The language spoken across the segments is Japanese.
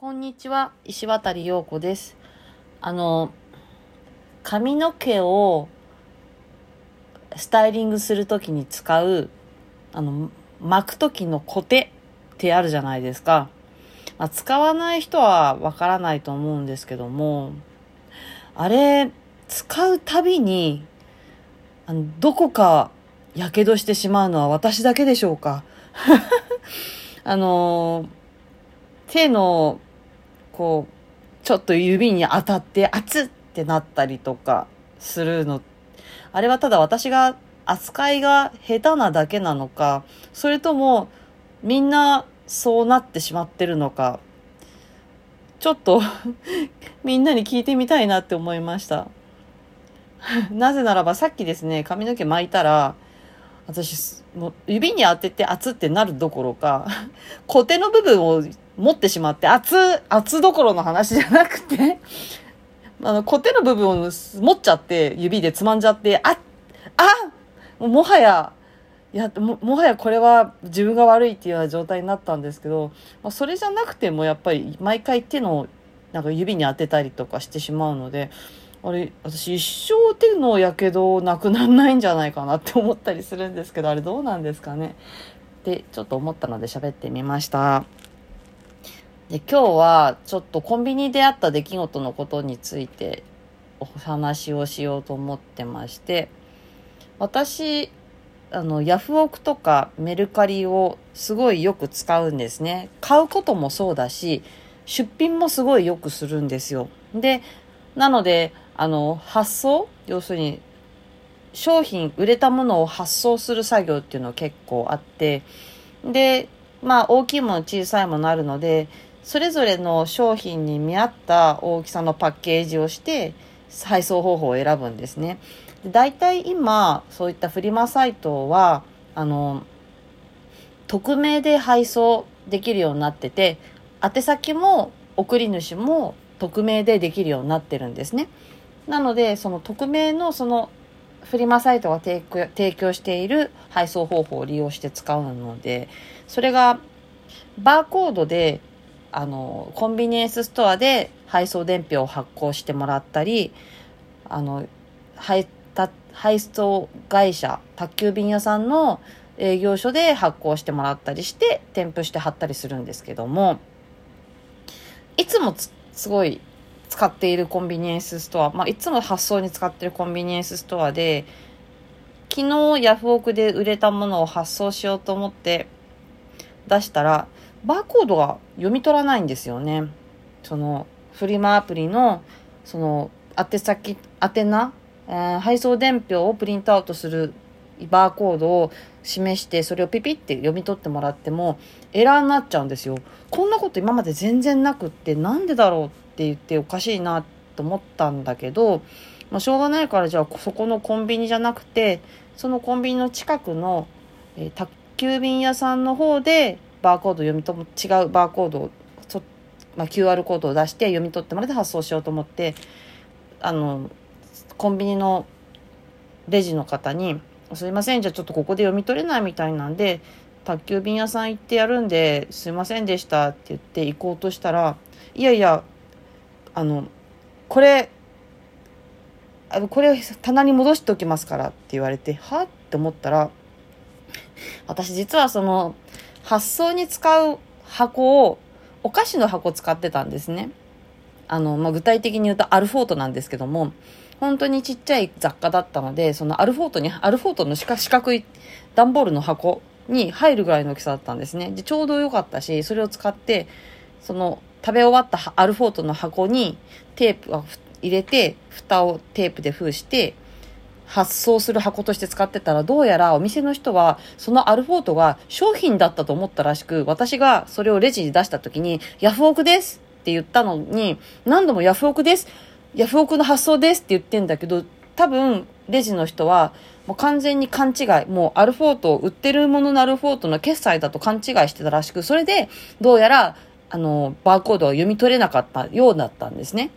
こんにちは、石渡陽子です。あの、髪の毛をスタイリングするときに使う、あの、巻くときのコテってあるじゃないですか。まあ、使わない人はわからないと思うんですけども、あれ、使うたびに、あの、どこか火傷してしまうのは私だけでしょうか。あの、手の、こう、ちょっと指に当たって熱ってなったりとかするの。あれはただ私が扱いが下手なだけなのか、それともみんなそうなってしまってるのか、ちょっと みんなに聞いてみたいなって思いました。なぜならばさっきですね、髪の毛巻いたら、私、もう指に当てて熱ってなるどころか、コテの部分を持ってしまって、熱、熱どころの話じゃなくて、あの、コテの部分を持っちゃって、指でつまんじゃって、あ、あもはや、いやも、もはやこれは自分が悪いっていうような状態になったんですけど、まあ、それじゃなくてもやっぱり毎回手のなんか指に当てたりとかしてしまうので、あれ、私一生手のやけどなくなんないんじゃないかなって思ったりするんですけど、あれどうなんですかねってちょっと思ったので喋ってみました。で、今日はちょっとコンビニであった出来事のことについてお話をしようと思ってまして、私、あの、ヤフオクとかメルカリをすごいよく使うんですね。買うこともそうだし、出品もすごいよくするんですよ。で、なので、あの、発送要するに、商品、売れたものを発送する作業っていうのは結構あって、で、まあ、大きいもの、小さいものあるので、それぞれの商品に見合った大きさのパッケージをして、配送方法を選ぶんですね。で大体今、そういったフリマサイトは、あの、匿名で配送できるようになってて、宛先も送り主も匿名でできるようになってるんですね。なので、その匿名のそのフリマサイトが提供提供している配送方法を利用して使うので、それがバーコードで、あの、コンビニエンスストアで配送伝票を発行してもらったり、あの、配配送会社、宅急便屋さんの営業所で発行してもらったりして、添付して貼ったりするんですけども、いつもすごい使っているコンビニエンスストア、まあ、いつも発送に使ってるコンビニエンスストアで、昨日ヤフオクで売れたものを発送しようと思って出したら、バーコードが読み取らないんですよね。その、フリマアプリの、その、宛先、宛名、え配送伝票をプリントアウトするバーコードを示して、それをピピって読み取ってもらっても、エラーになっちゃうんですよ。こんなこと今まで全然なくって、なんでだろうって言っておかしいなと思ったんだけど、まあ、しょうがないからじゃあそこのコンビニじゃなくて、そのコンビニの近くの、えー宅急便屋さんの方でバーコード読み取違うバーコードを、まあ、QR コードを出して読み取ってもらって発送しようと思ってあのコンビニのレジの方に「すいませんじゃあちょっとここで読み取れないみたいなんで宅急便屋さん行ってやるんですいませんでした」って言って行こうとしたら「いやいやあのこれあのこれ棚に戻しておきますから」って言われてはって思ったら私実はその発送に使う箱をお菓子の箱使ってたんですね。あの、まあ、具体的に言うとアルフォートなんですけども、本当にちっちゃい雑貨だったので、そのアルフォートに、アルフォートの四角い段ボールの箱に入るぐらいの大きさだったんですね。で、ちょうど良かったし、それを使って、その食べ終わったアルフォートの箱にテープを入れて、蓋をテープで封して、発送する箱として使ってたら、どうやらお店の人は、そのアルフォートが商品だったと思ったらしく、私がそれをレジに出した時に、ヤフオクですって言ったのに、何度もヤフオクですヤフオクの発送ですって言ってんだけど、多分、レジの人は、もう完全に勘違い、もうアルフォートを、売ってるもののアルフォートの決済だと勘違いしてたらしく、それで、どうやら、あの、バーコードを読み取れなかったようだったんですね。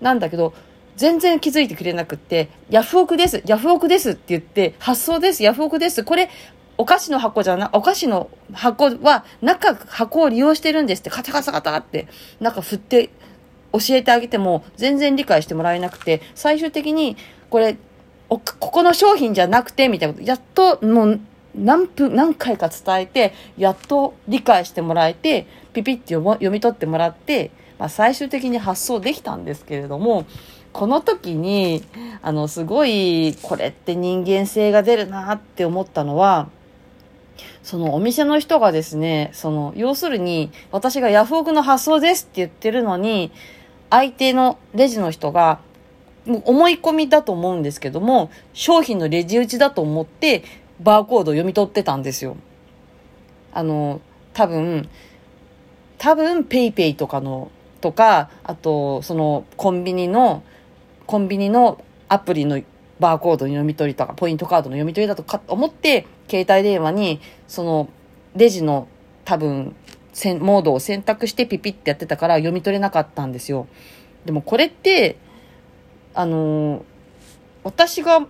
なんだけど、全然気づいてくれなくって、ヤフオクです、ヤフオクですって言って、発送です、ヤフオクです。これ、お菓子の箱じゃな、お菓子の箱は中、箱を利用してるんですってカタカタカタって中振って教えてあげても全然理解してもらえなくて、最終的にこれ、ここの商品じゃなくてみたいなこと、やっともう何分、何回か伝えて、やっと理解してもらえて、ピピって読み取ってもらって、まあ、最終的に発送できたんですけれども、この時に、あの、すごい、これって人間性が出るなって思ったのは、そのお店の人がですね、その、要するに、私がヤフオクの発送ですって言ってるのに、相手のレジの人が、思い込みだと思うんですけども、商品のレジ打ちだと思って、バーコードを読み取ってたんですよ。あの、多分、多分、ペイペイとかの、とか、あと、その、コンビニの、コンビニのアプリのバーコードの読み取りとか、ポイントカードの読み取りだとか思って、携帯電話に、その、レジの多分、モードを選択してピピってやってたから読み取れなかったんですよ。でもこれって、あの私が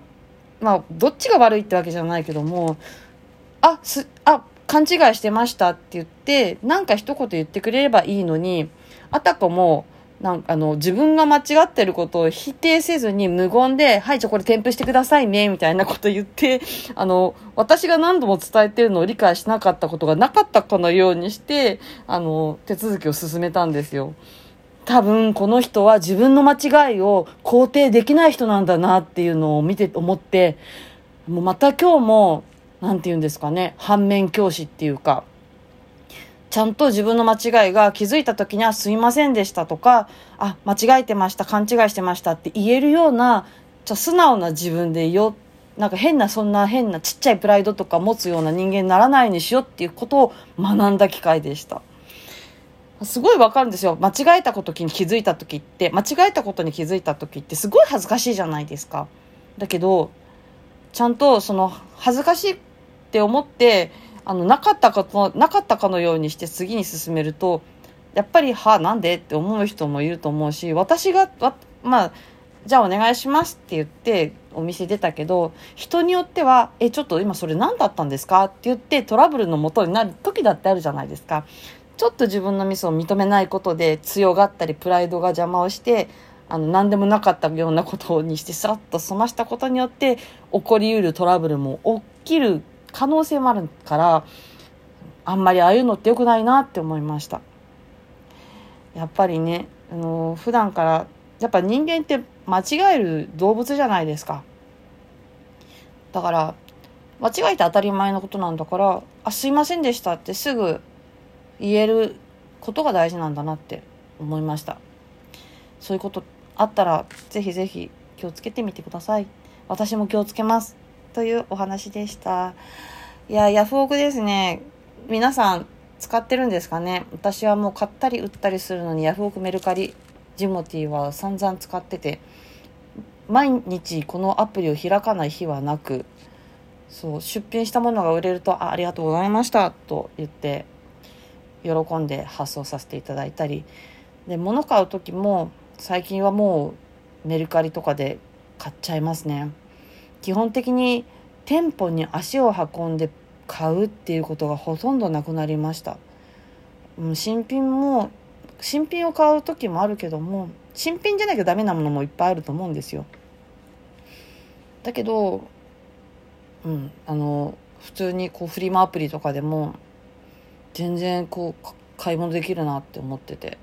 まあ、どっちが悪いってわけじゃないけども、あ、す、あ、勘違いしてましたって言って、なんか一言言ってくれればいいのに、あたかも、なんあの、自分が間違ってることを否定せずに無言で、はい、じゃあこれ添付してくださいね、みたいなこと言って、あの、私が何度も伝えてるのを理解しなかったことがなかったかのようにして、あの、手続きを進めたんですよ。多分この人は自分の間違いを肯定できない人なんだなっていうのを見て思ってもうまた今日も何て言うんですかね反面教師っていうかちゃんと自分の間違いが気づいた時にはすいませんでしたとかあ間違えてました勘違いしてましたって言えるようなじゃ素直な自分でいよなんか変なそんな変なちっちゃいプライドとか持つような人間にならないようにしようっていうことを学んだ機会でした。すごいわかるんですよ。間違えたことに気づいた時って、間違えたことに気づいた時ってすごい恥ずかしいじゃないですか。だけど、ちゃんとその恥ずかしいって思って、あの、なかったかと、なかったかのようにして次に進めると、やっぱり、はあ、なんでって思う人もいると思うし、私が、まあ、じゃあお願いしますって言ってお店出たけど、人によっては、え、ちょっと今それ何だったんですか？って言ってトラブルのもとになる時だってあるじゃないですか。ちょっと自分のミスを認めないことで強がったりプライドが邪魔をしてあの何でもなかったようなことにしてさらっと済ましたことによって起こりうるトラブルも起きる可能性もあるからあんまりああいうのって良くないなって思いました。やっぱりねあの普段からやっぱ人間って間違える動物じゃないですか。だから間違えて当たり前のことなんだから「あすいませんでした」ってすぐ言えることが大事なんだなって思いました。そういうことあったらぜひぜひ気をつけてみてください。私も気をつけます。というお話でした。いやヤフオクですね。皆さん使ってるんですかね？私はもう買ったり売ったりするのにヤフオクメルカリジモティーは散々使ってて毎日このアプリを開かない日はなくそう出品したものが売れるとあありがとうございましたと言って喜んで発送させていただいたりで物買う時も最近はもうメルカリとかで買っちゃいますね。基本的に店舗に足を運んで買うっていうことがほとんどなくなりました。新品も新品を買う時もあるけども新品じゃなきゃダメなものもいっぱいあると思うんですよ。だけどうんあの普通にこうフリマアプリとかでも全然こう買い物できるなって思ってて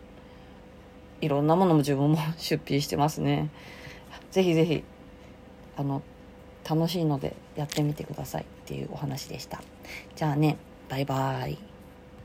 いろんなものも自分も 出品してますね。ぜひぜひあの楽しいのでやってみてくださいっていうお話でした。じゃあねバイバーイ。